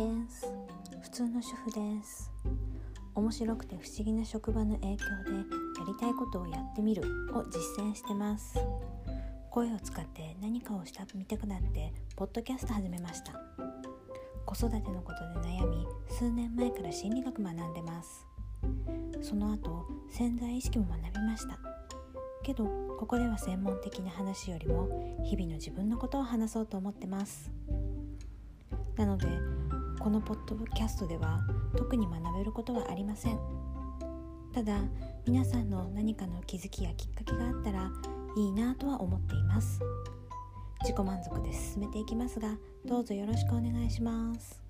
です。普通の主婦です。面白くて不思議な職場の影響でやりたいことをやってみる。を実践してます。声を使って何かをしたみたくなってポッドキャスト始めました。子育てのことで悩み数年前から心理学学んでます。その後潜在意識も学びました。けどここでは専門的な話よりも日々の自分のことを話そうと思ってます。なのでこのポッドキャストでは特に学べることはありません。ただ皆さんの何かの気づきやきっかけがあったらいいなとは思っています。自己満足で進めていきますがどうぞよろしくお願いします。